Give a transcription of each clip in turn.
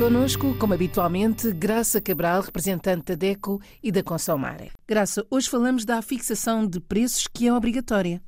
Conosco, como habitualmente, Graça Cabral, representante da DECO e da Consomare. Graça, hoje falamos da fixação de preços que é obrigatória.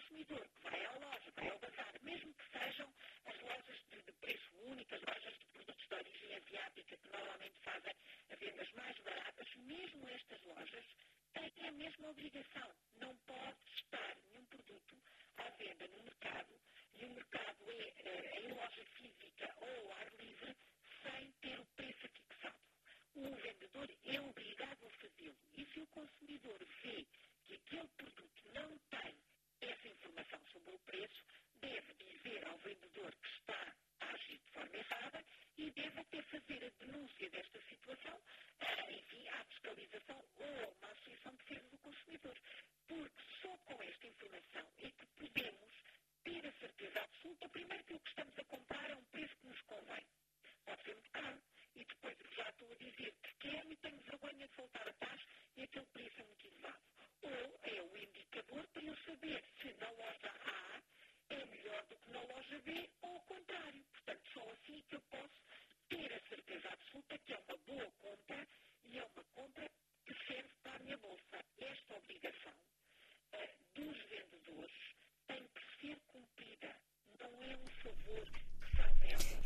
consumidor, que vai à loja, vai ao bazar, mesmo que sejam as lojas de, de preço único, as lojas de produtos de origem asiática, que normalmente fazem vendas mais baratas, mesmo estas lojas têm a mesma obrigação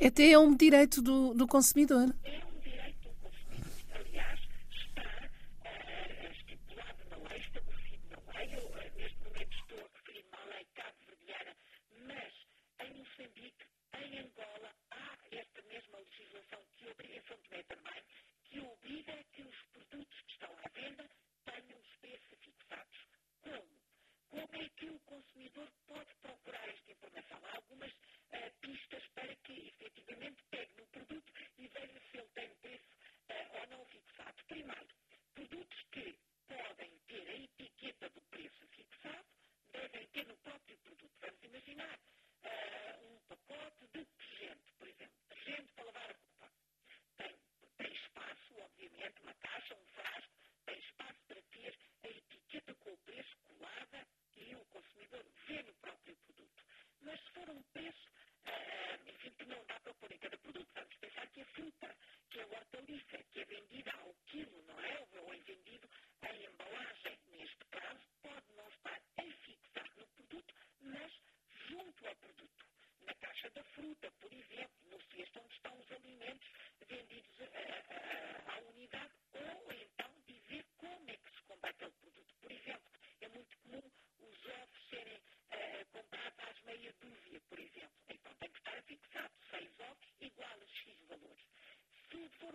Até é um direito do, do consumidor.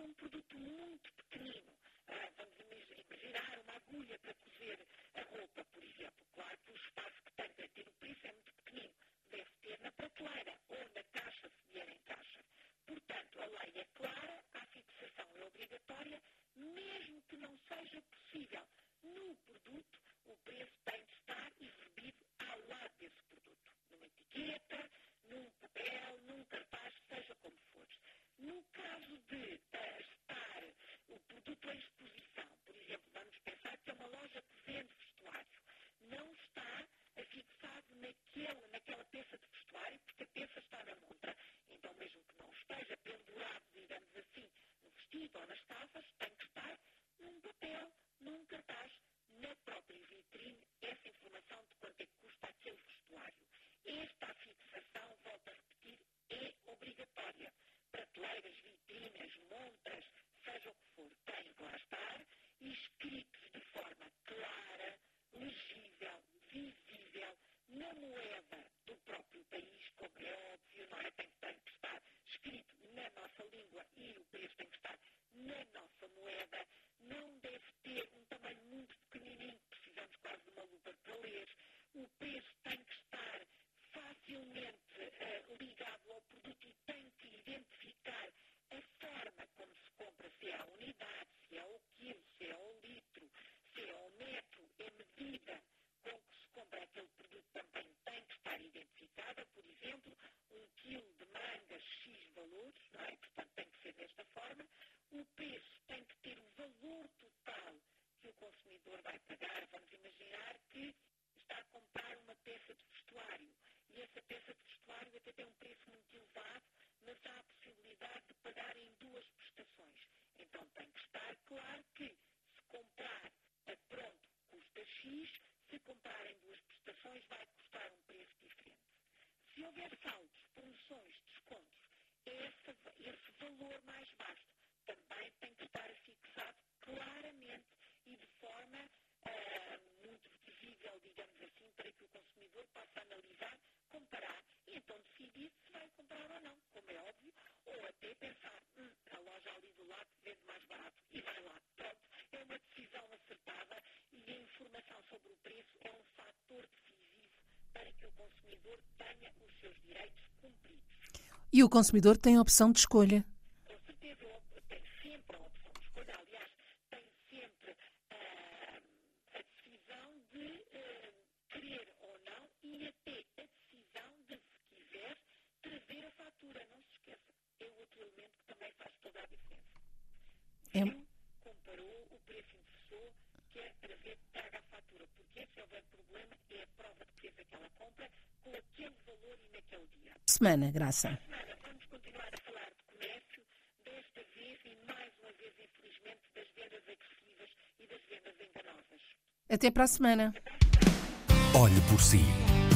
um produto muito essa peça de vestuário até tem um preço muito elevado, mas há a possibilidade de pagar em duas prestações. Então tem que estar claro que se comprar a pronto custa X, se comprar em duas prestações vai custar um preço diferente. Se houver saldo, para que o consumidor tenha os seus direitos cumpridos. E o consumidor tem a opção de escolha. Com certeza, tem sempre a opção de escolha. Aliás, tem sempre uh, a decisão de uh, querer ou não e até a decisão de, se quiser, trazer a fatura. Não se esqueça, é outro elemento que também faz toda a diferença. É. Viu, comparou, o preço interessou, quer trazer, traga a fatura. Porque esse é o grande problema, é a compra com aquele valor e naquele dia. Semana, Graça. Semana, vamos continuar a falar de comércio, desta vez e mais uma vez, infelizmente, das vendas agressivas e das vendas enganosas. Até para a semana. Olhe por si.